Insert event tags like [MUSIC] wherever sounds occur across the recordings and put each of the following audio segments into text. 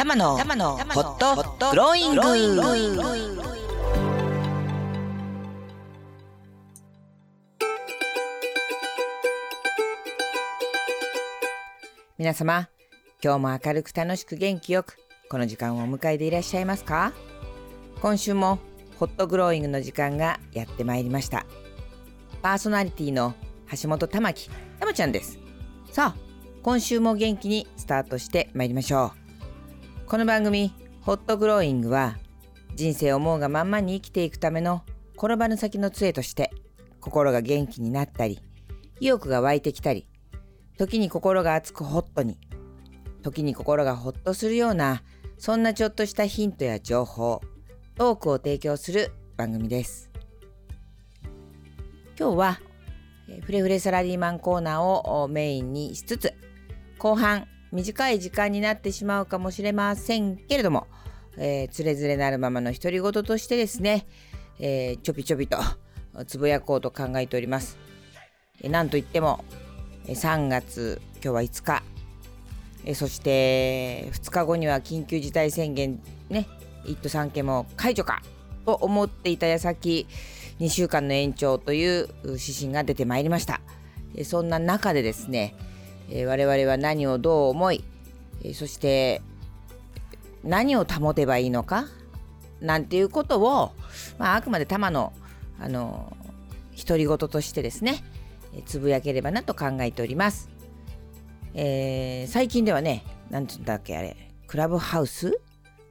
玉のホットグローイング。皆様今日も明るく楽しく元気よくこの時間をお迎えでいらっしゃいますか？今週もホットグローイングの時間がやってまいりました。パーソナリティの橋本玉木玉ちゃんです。さあ今週も元気にスタートしてまいりましょうこの番組ホットグローイングは人生を思うがまんまに生きていくための転ばぬ先の杖として心が元気になったり意欲が湧いてきたり時に心が熱くホットに時に心がホッとするようなそんなちょっとしたヒントや情報トークを提供する番組です。今日はフレフレサラリーマンコーナーをメインにしつつ後半短い時間になってしまうかもしれませんけれども、えー、つれづれなるままの独り言としてですね、えー、ちょびちょびとつぶやこうと考えております。えー、なんといっても3月今日は5日えそして2日後には緊急事態宣言ね1都3県も解除かと思っていた矢先2週間の延長という指針が出てまいりましたそんな中でですねえ我々は何をどう思いえそして何を保てばいいのかなんていうことを、まあ、あくまで玉のあの独り言としてですねえつぶやければなと考えております。えー、最近ではね、なんつうんだっけあれ、クラブハウス？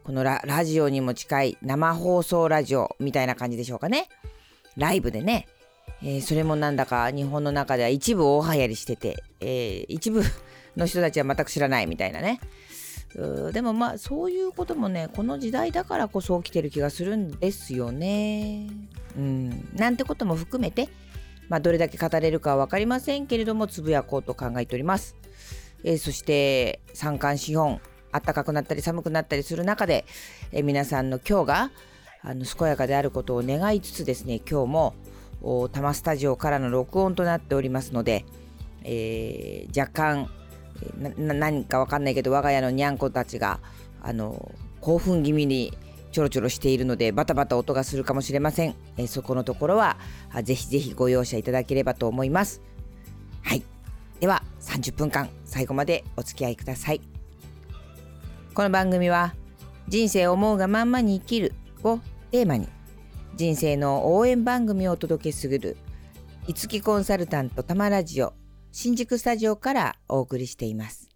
このラジオにも近い生放送ラジオみたいな感じでしょうかね。ライブでね、えー、それもなんだか日本の中では一部大流行りしてて、えー、一部の人たちは全く知らないみたいなね。でもまあそういうこともねこの時代だからこそ起きてる気がするんですよね。うん、なんてことも含めて、まあ、どれだけ語れるかは分かりませんけれどもつぶやこうと考えております。えー、そして三寒四温暖かくなったり寒くなったりする中で、えー、皆さんの今日があの健やかであることを願いつつですね今日も多摩スタジオからの録音となっておりますので、えー、若干何か分かんないけど我が家のにゃんこたちがあの興奮気味にちょろちょろしているのでバタバタ音がするかもしれません、えー、そこのところはぜひぜひご容赦いただければと思います。はい。では30分間最後までお付き合いください。この番組は人生思うがまんまに生きるをテーマに人生の応援番組をお届けするいつきコンサルタントたまラジオ新宿スタジオからお送りしています。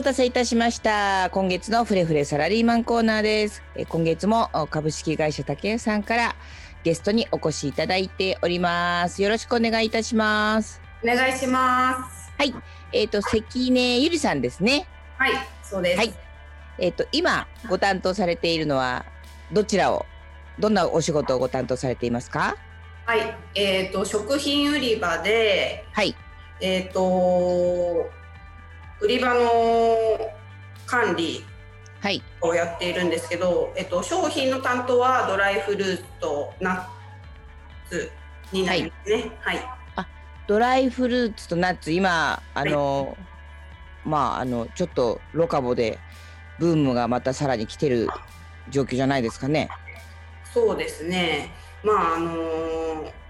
待たせいたしました。今月のフレフレサラリーマンコーナーです。え今月も株式会社竹谷さんからゲストにお越しいただいております。よろしくお願いいたします。お願いします。はい。えっ、ー、と関根ゆりさんですね。はい、そうです。はい。えっ、ー、と今ご担当されているのはどちらをどんなお仕事をご担当されていますか？はい。えっ、ー、と食品売り場で。はい。えっ、と売り場の管理をやっているんですけど、はい、えっと、商品の担当はドライフルーツとナッツになりますね。はい、はい、あドライフルーツとナッツ今あの、はい、まああのちょっとロカボでブームがまたさらに来てる状況じゃないですかね。そうですね。まああのー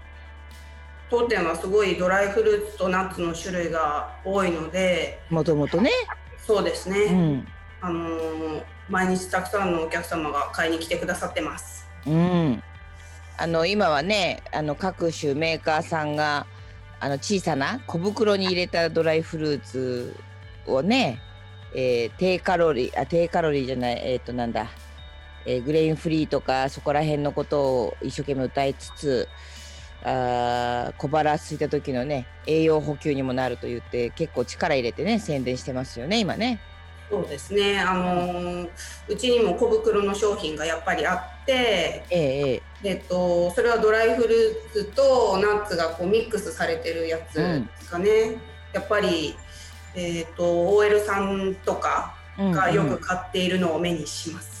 当店はすごいドライフルーツとナッツの種類が多いのでもともとね。そうですね、うん、あのー、毎日たくさんのお客様が買いに来てくださってます。うん。あの今はねあの各種メーカーさんがあの小さな小袋に入れたドライフルーツをね、えー、低カロリーあ低カロリーじゃないえっ、ー、となんだ、えー、グレインフリーとかそこら辺のことを一生懸命歌いつつあ小腹空いた時のね栄養補給にもなると言って結構力入れてね宣伝してますよね今ね。そうですね、あのー、うちにも小袋の商品がやっぱりあって、えええっと、それはドライフルーツとナッツがこうミックスされてるやつですかね、うん、やっぱり、えーと、と OL さんとかがよく買っているのを目にします。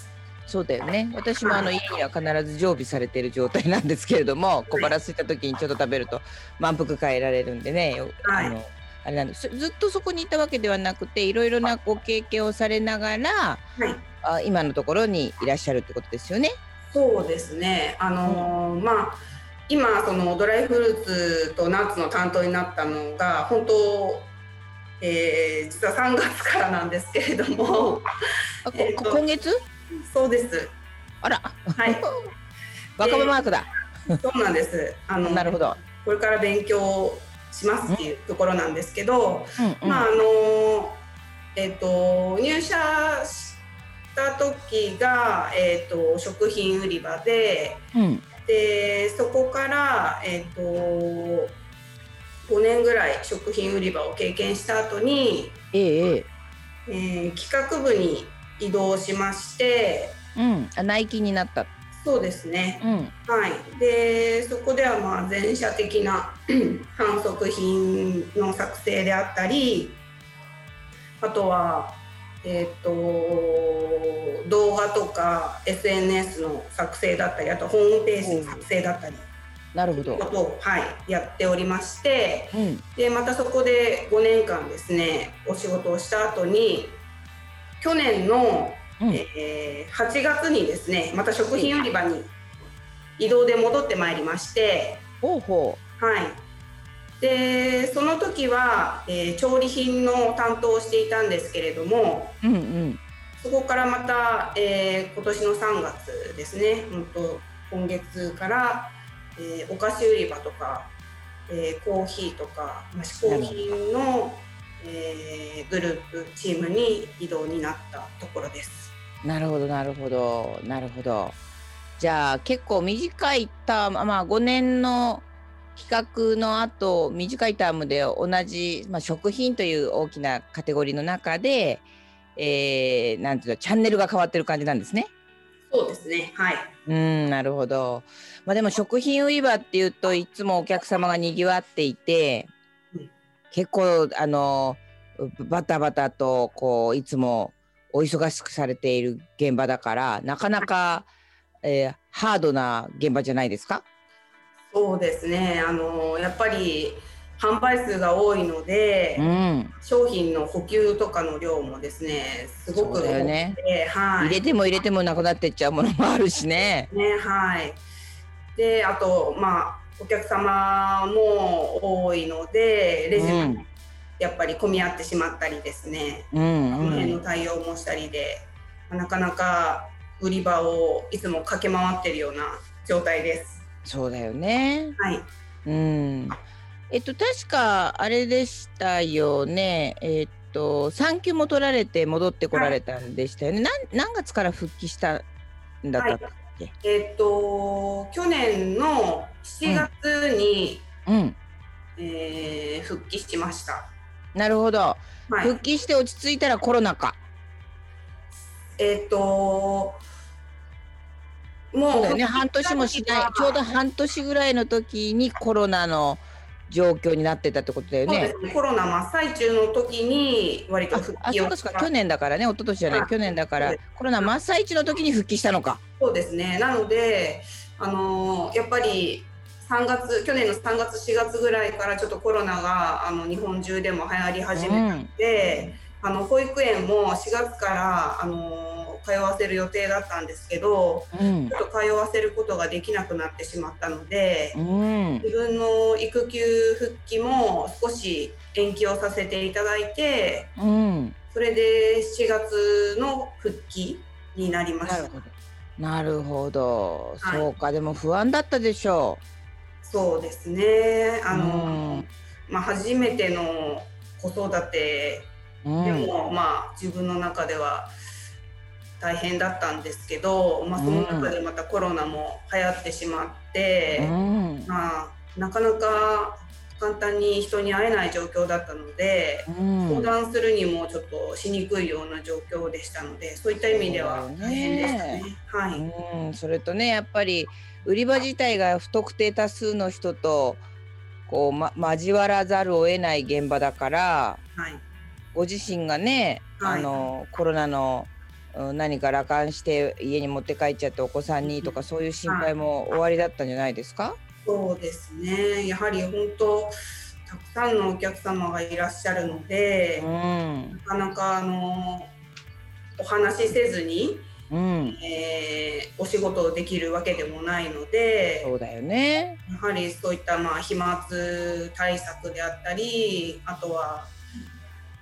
そうだよね。私もあの家には必ず常備されている状態なんですけれども小腹空いた時にちょっと食べると満腹変えられるんでね、はい、あのあれなんですずっとそこにいたわけではなくていろいろなご経験をされながら、はい、あ今のところにいらっしゃるってことですよね。そうですね。あのーうん、まあ今そのドライフルーツとナッツの担当になったのが本当えー、実は3月からなんですけれども、えー、今月？そうです。あら。はい。[LAUGHS] 若者マークだ、そうなんです。あのなるほど。これから勉強しますっていうところなんですけど、うん、まああのえっ、ー、と入社した時が、えーと、食品売り場で、うん、でそこからえっ、ー、と5年ぐらい食品売り場を経験した後に、ええ。えー、企画部に移動しまして、うん、あ内勤になった。そうですね、うん、はい。でそこではまあ全社的な [CLEARS THROAT] 反則品の作成であったりあとはえーと、と動画とか SNS の作成だったりあとホームページの作成だったり。なるほど。ことを、はい、やっておりまして、うん、でまたそこで5年間ですねお仕事をした後に去年の、うん、えー、8月にですねまた食品売り場に移動で戻ってまいりましてほうほう。はい。でその時は、えー、調理品の担当をしていたんですけれども、うんうん、そこからまた、えー、今年の3月ですね本当今月からえー、お菓子売り場とか、えー、コーヒーとか、まあ、嗜好品の、えー、グループチームに移動になったところです。なるほどなるほどなるほど。じゃあ結構短いタームまあ5年の企画の後短いタームで同じ、まあ、食品という大きなカテゴリーの中で、えー、なんていうのチャンネルが変わってる感じなんですね。そうですね。はい。うん、なるほど。まあでも食品売り場っていうといつもお客様がにぎわっていて、うん、結構あのバタバタとこういつもお忙しくされている現場だからなかなか、えー、ハードな現場じゃないですか？そうですね。あのやっぱり販売数が多いので、うん、商品の補給とかの量もですねすごく多くて、ね。はい、入れても入れてもなくなってっちゃうものもあるしね。ねはい。であとまあお客様も多いのでレジもやっぱり混み合ってしまったりですね、うん、この辺の対応もしたりで、なかなか売り場をいつも駆け回ってるような状態です。そうだよね。はい。うん。えっと、確かあれでしたよね。えっと、産休も取られて戻ってこられたんでしたよね。はい、何月から復帰したんだったっけ、はい、えっと、去年の7月に、うん、うん、えー、復帰しました。なるほど、はい、復帰して落ち着いたらコロナか。えっと、もうね、半年もしない、ちょうど半年ぐらいの時にコロナの状況になってたってことだよね。ね。コロナ真っ最中の時に割と復帰をあそうですか去年だからね。一昨年じゃない。去年だから。コロナ真っ最中の時に復帰したのか。そうですね。なのであのー、やっぱり3月去年の3月4月ぐらいからちょっとコロナがあの日本中でも流行り始めて、うん、あの保育園も4月からあのー通わせる予定だったんですけど、うん、ちょっと通わせることができなくなってしまったので、うん、自分の育休復帰も少し延期をさせていただいて、うん、それで7月の復帰になりました。なるほど、はい、そうか。でも不安だったでしょう。そうですね。あの、まあ、初めての子育てでも、まあ自分の中では大変だったんですけど、まあ、その中でまたコロナも流行ってしまって、うん、まあ、なかなか簡単に人に会えない状況だったので、うん、相談するにもちょっとしにくいような状況でしたのでそういった意味では大変でしたね。はい、うん、それとねやっぱり売り場自体が不特定多数の人とこう、ま、交わらざるを得ない現場だから、はい。ご自身がね、はい、あのコロナの何か羅漢して家に持って帰っちゃってお子さんにとかそういう心配も終わりだったんじゃないですか、そうですね。やはり本当たくさんのお客様がいらっしゃるので、うん、なかなかあのお話しせずに、うん、えー、お仕事をできるわけでもないのでそうだよね。やはりそういったまあ飛沫対策であったりあとは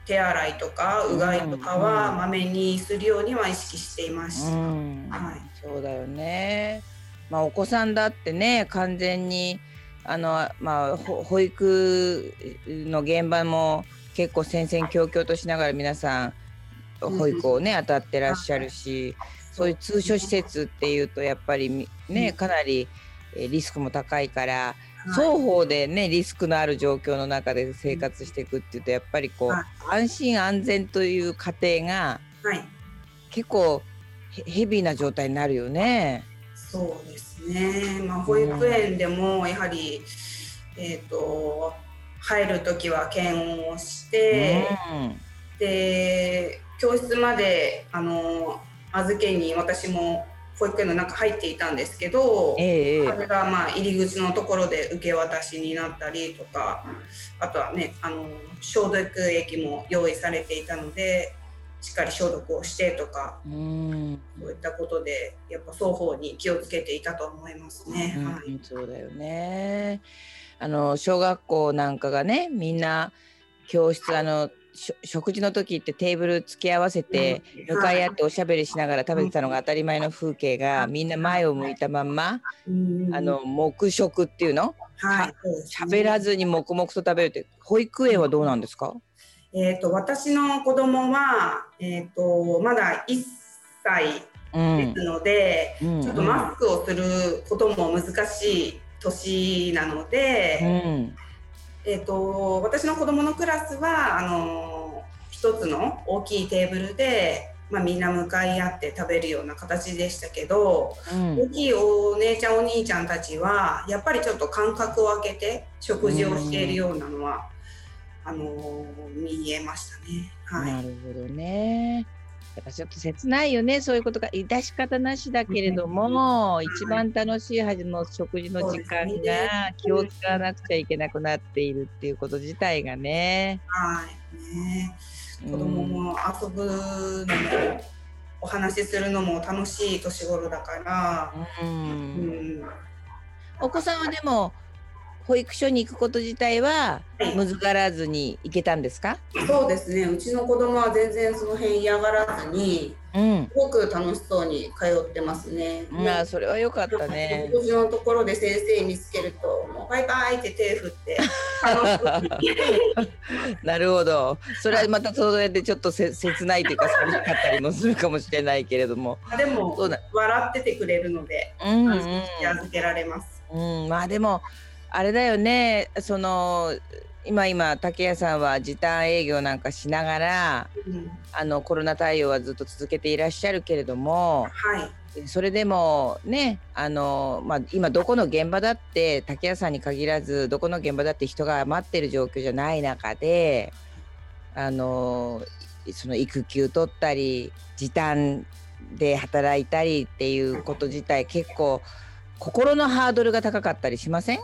手洗いとかうがいとかはまめにするようには意識していました、うん。はい、そうだよね。まあお子さんだってね完全にあのまあ保育の現場も結構戦々恐々としながら皆さん保育をね当たってらっしゃるし、そういう通所施設っていうとやっぱりねかなりリスクも高いから。双方でねリスクのある状況の中で生活していくっていうとやっぱりこう、安心安全という過程が、結構ヘビーな状態になるよね。そうですね、まあ、保育園でもやはり、うん、えーと、入る時は検温をして、うん、で教室まであの預けに私も保育園の中入っていたんですけど、えー、それがまあ入り口のところで受け渡しになったりとかあとはねあの消毒液も用意されていたのでしっかり消毒をしてとか、うん、そういったことでやっぱ双方に気をつけていたと思いますね。うん、はい、そうだよね。あの小学校なんかがねみんな教室あの食事の時ってテーブル付き合わせて向かい合っておしゃべりしながら食べてたのが当たり前の風景がみんな前を向いたまんまあの黙食っていうの？喋、らずに黙々と食べるって保育園はどうなんですか？えーと、私の子供は、えーと、まだ1歳ですので、うん、ちょっとマスクをすることも難しい年なので、うん、えーと、私の子供のクラスはあの一つの大きいテーブルで、まあ、みんな向かい合って食べるような形でしたけど、うん、大きいお姉ちゃんお兄ちゃんたちはやっぱりちょっと間隔を空けて食事をしているようなのは。あの見えましたね。はい、なるほどね。やっぱちょっと切ないよね、そういうことが致し方なしだけれども、はい、一番楽しいはずの食事の時間が気を使わなくちゃいけなくなっているっていうこと自体がね。はい。ね子供も遊ぶのも、お話しするのも楽しい年頃だから、うん、うん、お子さんはでも保育所に行くこと自体は難がらずに行けたんですか、そうですねうちの子供は全然その辺嫌がらずに、うん、すごく楽しそうに通ってますね。まあそれは良かったね。うちのところで先生見つけるともうバイバイって手振って [LAUGHS] なるほど。それはまたそれでちょっとせ切ないというか寂しかったりもするかもしれないけれども。[LAUGHS] でも笑っててくれるので、うんうん、けられます。うん、まあでも。あれだよね。その今今竹谷さんは時短営業なんかしながら、うん、あのコロナ対応はずっと続けていらっしゃるけれども、はい、それでもねあの、まあ、今どこの現場だって竹谷さんに限らずどこの現場だって人が余ってる状況じゃない中であのその育休取ったり時短で働いたりっていうこと自体結構心のハードルが高かったりしません？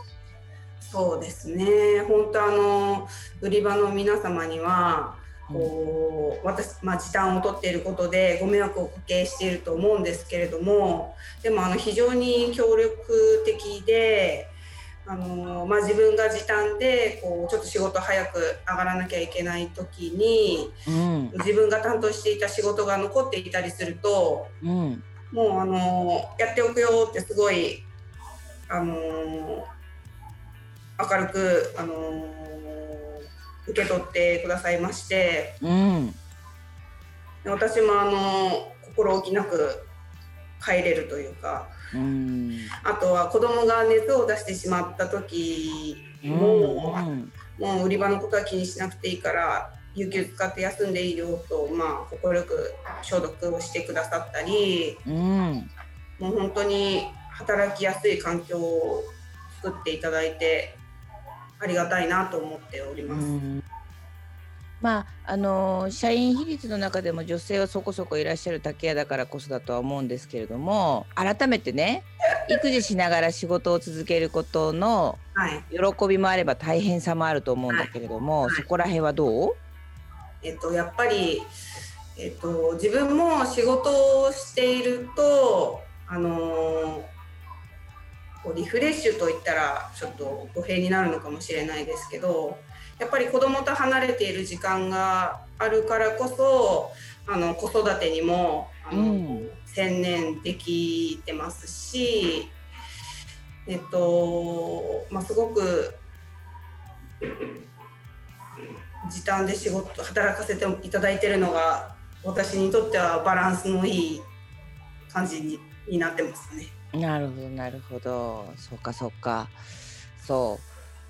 そうですね。本当あの売り場の皆様にはこう私、まあ、時短を取っていることでご迷惑をおかけしていると思うんですけれどもでもあの非常に協力的であの、まあ、自分が時短でこうちょっと仕事早く上がらなきゃいけない時に、うん、自分が担当していた仕事が残っていたりすると、うん、もうあのやっておくよってすごいあの明るく、あのー、受け取ってくださいまして、うん、私も、あのー、心置きなく帰れるというか、うん、あとは子供が熱を出してしまった時も、うん、もう売り場のことは気にしなくていいから有給使って休んでいいよと、まあ、快く消毒をしてくださったり、うん、もう本当に働きやすい環境を作っていただいてありがたいなと思っております。まああの社員比率の中でも女性はそこそこいらっしゃる竹屋だからこそだとは思うんですけれども改めてね [LAUGHS] 育児しながら仕事を続けることの喜びもあれば大変さもあると思うんだけれども、はい。はい、そこら辺はどう？えっと、やっぱり、えっと、自分も仕事をしているとあのリフレッシュといったらちょっと語弊になるのかもしれないですけどやっぱり子供と離れている時間があるからこそあの子育てにもあの、うん、専念できてますし、えっとまあ、すごく時短で仕事働かせていただいてるのが私にとってはバランスのいい感じにになってますね。なるほどなるほど。そうかそうか。そう。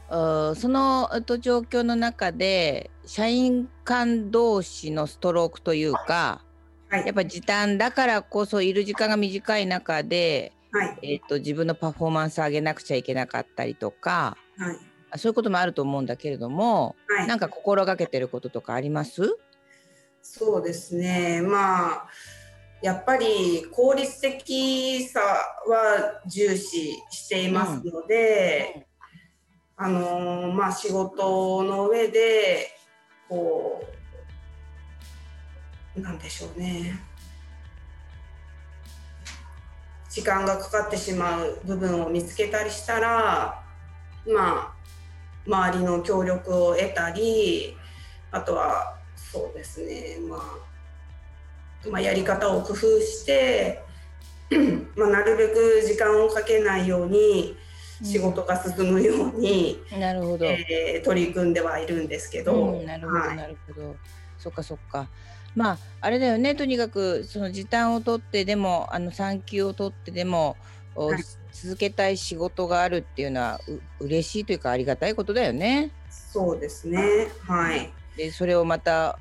そのと状況の中で社員間同士のストロークというか、はい、やっぱ時短だからこそいる時間が短い中で、はい、えーと、自分のパフォーマンス上げなくちゃいけなかったりとか、はい、そういうこともあると思うんだけれども、はい、なんか心がけてることとかあります？そうですね。まあやっぱり効率的さは重視していますので、うん、あのまあ仕事の上でこうなんでしょうね。時間がかかってしまう部分を見つけたりしたらまあ周りの協力を得たりあとはそうですねまあまあ、やり方を工夫して [CLEARS THROAT] まあ、なるべく時間をかけないように仕事が進むように、うん、なるほど、えー、取り組んではいるんですけど、うん、なるほど、はい、なるほど。そっかそっか。まああれだよねとにかくその時短を取ってでもあの産休を取ってでも、はい、続けたい仕事があるっていうのはう嬉しいというかありがたいことだよね。そうですね。はい。でそれをまた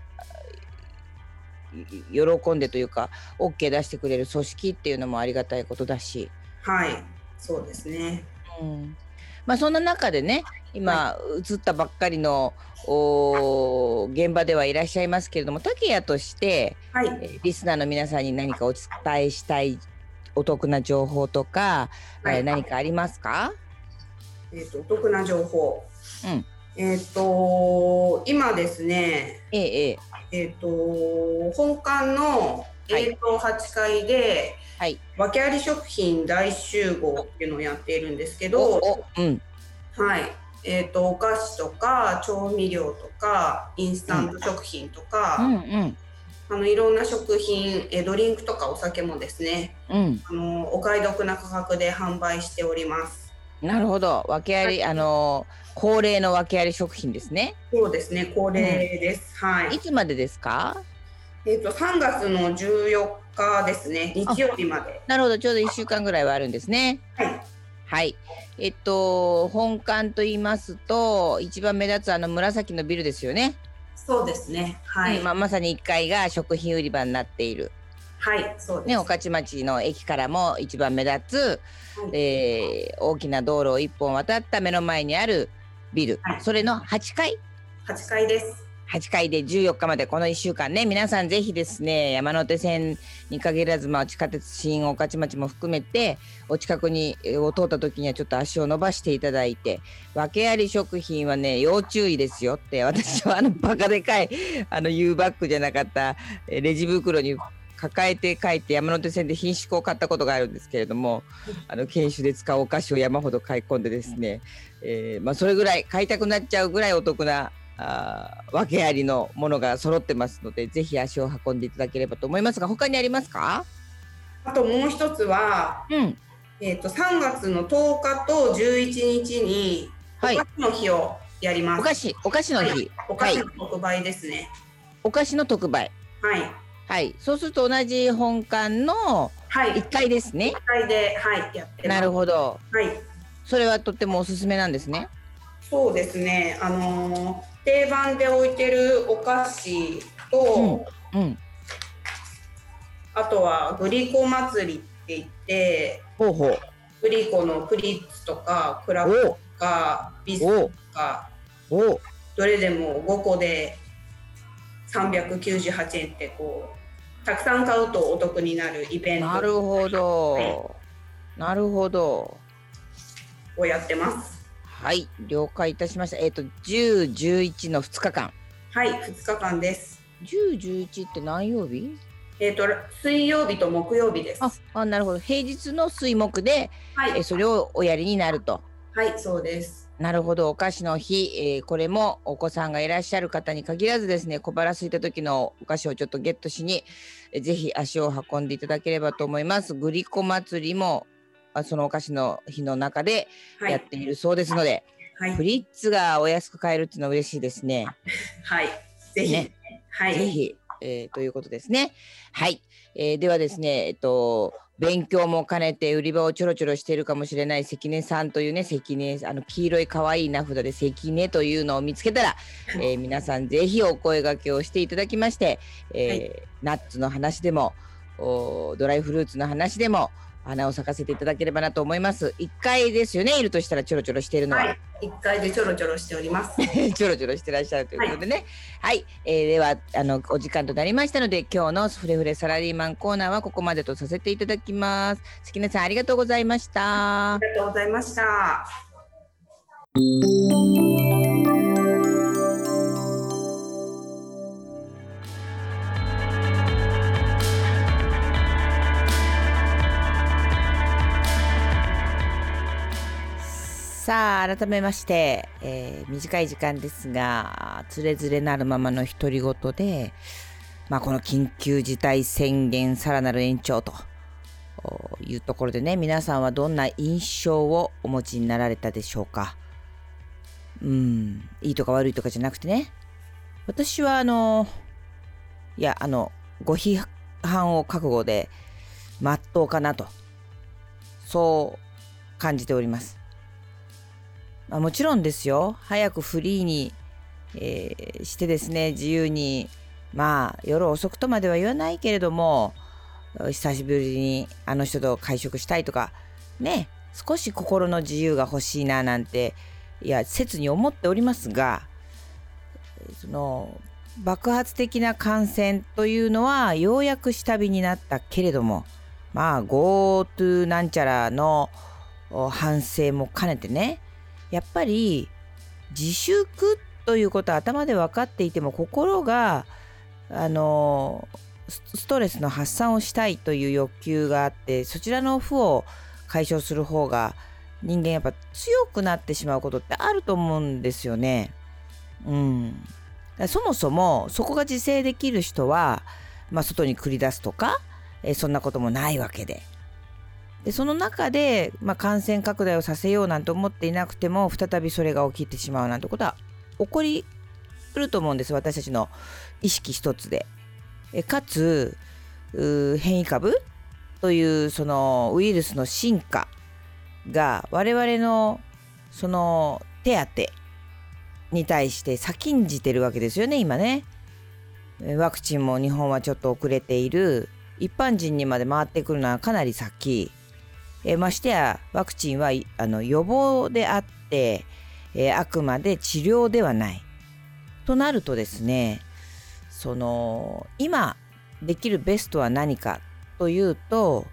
喜んでというか OK 出してくれる組織っていうのもありがたいことだし。はいそうですね、うん。まあ、そんな中でね今、映ったばっかりのお現場ではいらっしゃいますけれども竹谷として、はい、リスナーの皆さんに何かお伝えしたいお得な情報とか、はい、えー、何かありますか、えーと、お得な情報、うん、えっ、ー、と今ですね、えええっ、ー、と本館の映像8階で、はい、訳あり食品大集合っていうのをやっているんですけど、うん、はい。えーと、お菓子とか調味料とかインスタント食品とか、うんうん、あのいろんな食品えドリンクとかお酒もですね、うん、あのお買い得な価格で販売しております。なるほど訳あり、はい、あの恒例の訳あり食品ですね。そうですね、恒例です。うん、はい。いつまでですか？えっ、ー、と3月の14日ですね、日曜日まで。なるほど、ちょうど1週間ぐらいはあるんですね。はい。はい。えっと本館と言いますと一番目立つあの紫のビルですよね。そうですね。はい。まあまさに1階が食品売り場になっている。はい、そうです。ね、御徒町の駅からも一番目立つ、はい、えー、大きな道路を一本渡った目の前にあるビル、はい、それの8階？8階です。8階で14日までこの1週間ね。皆さんぜひですね山手線に限らず、まあ、地下鉄新御徒町も含めてお近くにを通った時にはちょっと足を伸ばしていただいて訳あり食品はね要注意ですよって私はあのバカでかいあの U バッグじゃなかったレジ袋に抱えて帰って山手線で品種を買ったことがあるんですけれどもあの研修で使うお菓子を山ほど買い込んでですね、えー、まあ、それぐらい買いたくなっちゃうぐらいお得なあ訳ありのものが揃ってますのでぜひ足を運んでいただければと思いますが他にありますか？あともう一つは、うん、えーと、3月の10日と11日にお菓子の日をやります。お菓子お菓子の日、はい、お菓子の特売ですね。お菓子の特売。はい。はい、そうすると同じ本館の1階ですね。1階で、はい、やってなるほど。はい。それはとってもおすすめなんですね。そうですね。あのー、定番で置いてるお菓子と、うん、うん、あとはグリコ祭りって言って、ほうほうグリコのプリッツとかクラフトとかビスとか、どれでも5個で398円ってこうたくさん買うとお得になるイベント。なるほど、はい、なるほど。をやってます。はい。了解いたしました。えっ、ー、と10、11の2日間。はい2日間です。10、11って何曜日？えーと、水曜日と木曜日です。ああなるほど。平日の水木で、はい、えそれをおやりになると。はいそうです。なるほど。お菓子の日、えー、これもお子さんがいらっしゃる方に限らずですね小腹空いた時のお菓子をちょっとゲットしに、えー、ぜひ足を運んでいただければと思います。グリコ祭りもあそのお菓子の日の中でやっているそうですので、はい、フリッツがお安く買えるっていうのは嬉しいですね。[LAUGHS] はい、ぜひ、ね、はい、ぜひ。えー、ということですね。はい、えー、ではですね、えっと、勉強も兼ねて売り場をちょろちょろしているかもしれない関根さんというね関根あの黄色い可愛い名札で関根というのを見つけたら、えー、皆さんぜひお声がけをしていただきまして、えーはい、ナッツの話でもドライフルーツの話でも花を咲かせていただければなと思います。一回ですよね、いるとしたらちょろちょろしているのは。一、はい、回でちょろちょろしております。ちょろちょろしてらっしゃるということでね。はい、はい、えー、ではあのお時間となりましたので、今日のフレフレサラリーマンコーナーはここまでとさせていただきます。関根さんありがとうございました。ありがとうございました。さあ改めまして、えー、短い時間ですがつれづれなるままの独り言で、まあ、この緊急事態宣言さらなる延長というところでね皆さんはどんな印象をお持ちになられたでしょうか。うんいいとか悪いとかじゃなくてね。私はあのいやあのご批判を覚悟でまっとうかなとそう感じております。まあ、もちろんですよ。早くフリーに、えー、してですね自由に。まあ夜遅くとまでは言わないけれども久しぶりにあの人と会食したいとか。ね少し心の自由が欲しいななんていや切に思っておりますがその爆発的な感染というのはようやく下火になったけれどもまあ GoTo なんちゃらの反省も兼ねてねやっぱり自粛ということは頭で分かっていても心があのストレスの発散をしたいという欲求があってそちらの負を解消する方が人間やっぱ強くなってしまうことってあると思うんですよね。うん、そもそもそこが自制できる人は、まあ、外に繰り出すとかえそんなこともないわけででその中で、まあ、感染拡大をさせようなんて思っていなくても再びそれが起きてしまうなんてことは起こりうると思うんです私たちの意識一つで。えかつ変異株？というそのウイルスの進化が我々のその手当に対して先んじてるわけですよね今ね。ワクチンも日本はちょっと遅れている一般人にまで回ってくるのはかなり先えましてやワクチンはあの予防であって、えあくまで治療ではない。となるとですねその今できるベストは何かというと、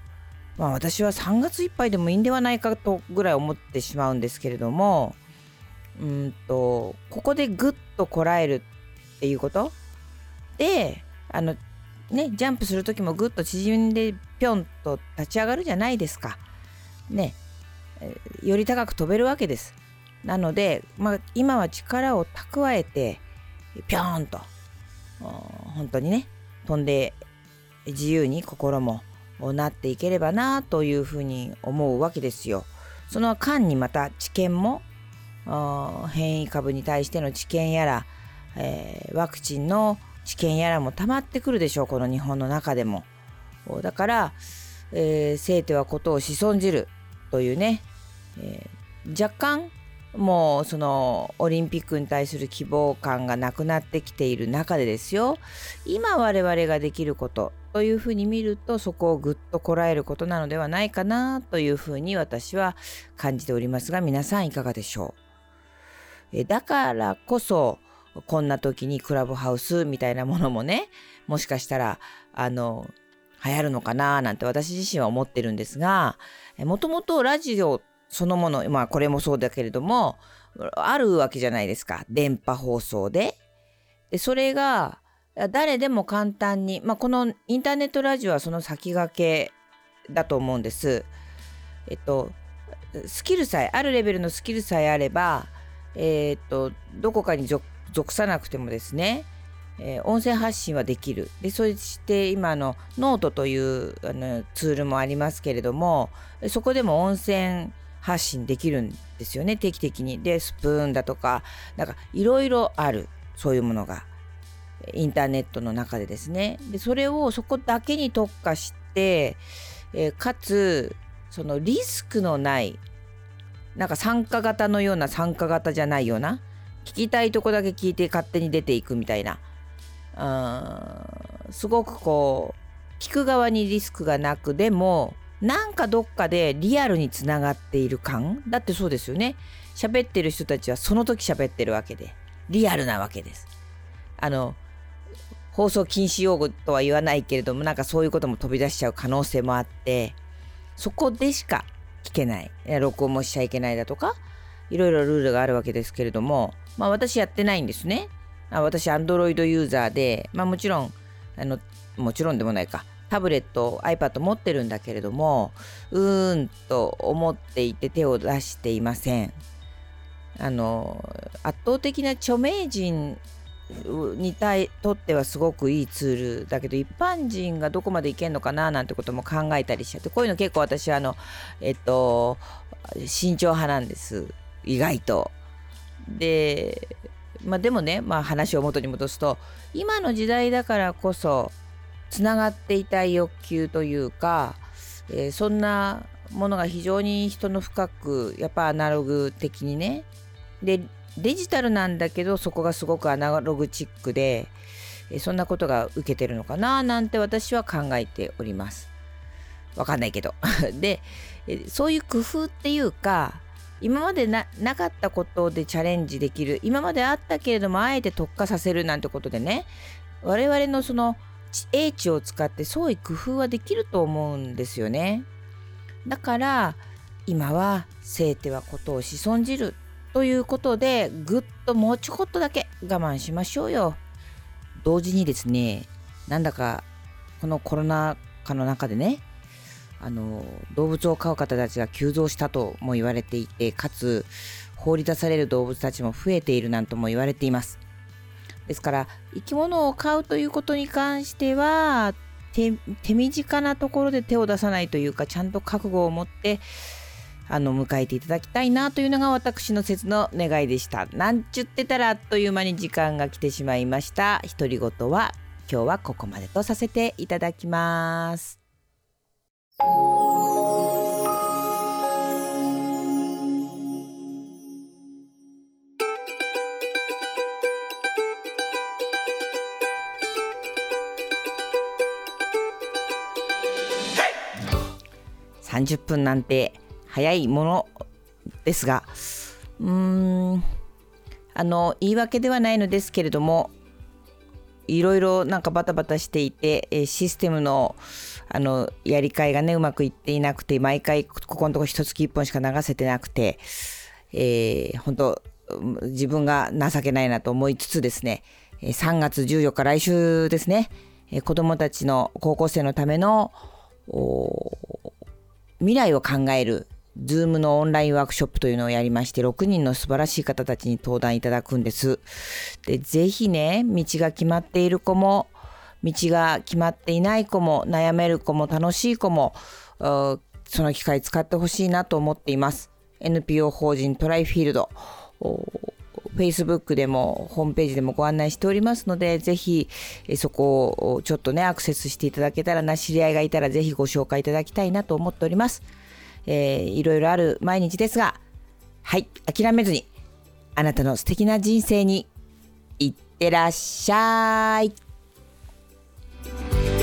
まあ、私は3月いっぱいでもいいんではないかとぐらい思ってしまうんですけれどもうんとここでぐっとこらえるっていうこと？であのねジャンプする時もぐっと縮んでぴょんと立ち上がるじゃないですか。ね、より高く飛べるわけです。なので、まあ、今は力を蓄えてぴょーんと本当にね飛んで自由に心もなっていければなというふうに思うわけですよ。その間にまた知見も変異株に対しての知見やら、えー、ワクチンの知見やらも溜まってくるでしょうこの日本の中でも。だから、えー、生てはことをし損じるというね、えー、若干もうそのオリンピックに対する希望感がなくなってきている中でですよ。今我々ができることというふうに見るとそこをぐっとこらえることなのではないかなというふうに私は感じておりますが皆さんいかがでしょう。えだからこそこんな時にクラブハウスみたいなものもねもしかしたらあの流行るのかななんて私自身は思ってるんですがもともとラジオそのものまあこれもそうだけれどもあるわけじゃないですか電波放送で。でそれが誰でも簡単に、まあ、このインターネットラジオはその先駆けだと思うんです。えっとスキルさえあるレベルのスキルさえあれば、え、っとどこかに属さなくてもですね、えー、音声発信はできる。でそして今のノートというあのツールもありますけれどもそこでも音声発信できるんですよね定期的に。でスプーンだとかなんかいろいろある。そういうものが。インターネットの中でですね。でそれをそこだけに特化して、えー、かつそのリスクのないなんか参加型のような参加型じゃないような聞きたいとこだけ聞いて勝手に出ていくみたいなうんすごくこう聞く側にリスクがなくでもなんかどっかでリアルにつながっている感？だってそうですよね。喋ってる人たちはその時喋ってるわけで。リアルなわけです。あの放送禁止用語とは言わないけれどもなんかそういうことも飛び出しちゃう可能性もあってそこでしか聞けない。録音もしちゃいけないだとかいろいろルールがあるわけですけれどもまあ私やってないんですね。私アンドロイドユーザーでまあもちろんあのもちろんでもないか。タブレット iPad 持ってるんだけれどもうーんと思っていて手を出していません。あの圧倒的な著名人にとってはすごくいいツールだけど一般人がどこまでいけんのかななんてことも考えたりしちゃってこういうの結構私はあのえっと慎重派なんです。意外と。でまあでもね、まあ、話を元に戻すと今の時代だからこそつながっていたい欲求というか、えー、そんなものが非常に人の深くやっぱアナログ的にねでデジタルなんだけどそこがすごくアナログチックでそんなことが受けてるのかななんて私は考えております。わかんないけど。[LAUGHS] でそういう工夫っていうか今までなかったことでチャレンジできる今まであったけれどもあえて特化させるなんてことでね我々のその英知を使って創意工夫はできると思うんですよね。だから今は生てはことをしんじるということでぐっともうちょこっとだけ我慢しましょうよ。同時にですねなんだかこのコロナ禍の中でねあの動物を飼う方たちが急増したとも言われていてかつ放り出される動物たちも増えているなんとも言われていますですから生き物を飼うということに関しては手短なところで手を出さないというかちゃんと覚悟を持ってあの迎えていただきたいなというのが私の説の願いでした。なんちゅってたらあっという間に時間が来てしまいました。独り言は今日はここまでとさせていただきます。30分なんて早いものですがうーんあの言い訳ではないのですけれどもいろいろなんかバタバタしていてシステムのあのやり替えがねうまくいっていなくて毎回ここのとこ一月一本しか流せてなくて、えー、本当自分が情けないなと思いつつですね3月14日来週ですね子どもたちの高校生のための未来を考える Zoom のオンラインワークショップというのをやりまして、6人の素晴らしい方たちに登壇いただくんです。で、ぜひね、道が決まっている子も、道が決まっていない子も、悩める子も、楽しい子も、その機会使ってほしいなと思っています。NPO 法人トライフィールド。Facebook でもホームページでもご案内しておりますので、ぜひそこをちょっとね、アクセスしていただけたらな、知り合いがいたらぜひご紹介いただきたいなと思っております。えー、いろいろある毎日ですが、はい、諦めずに、あなたの素敵な人生にいってらっしゃい。Thank you.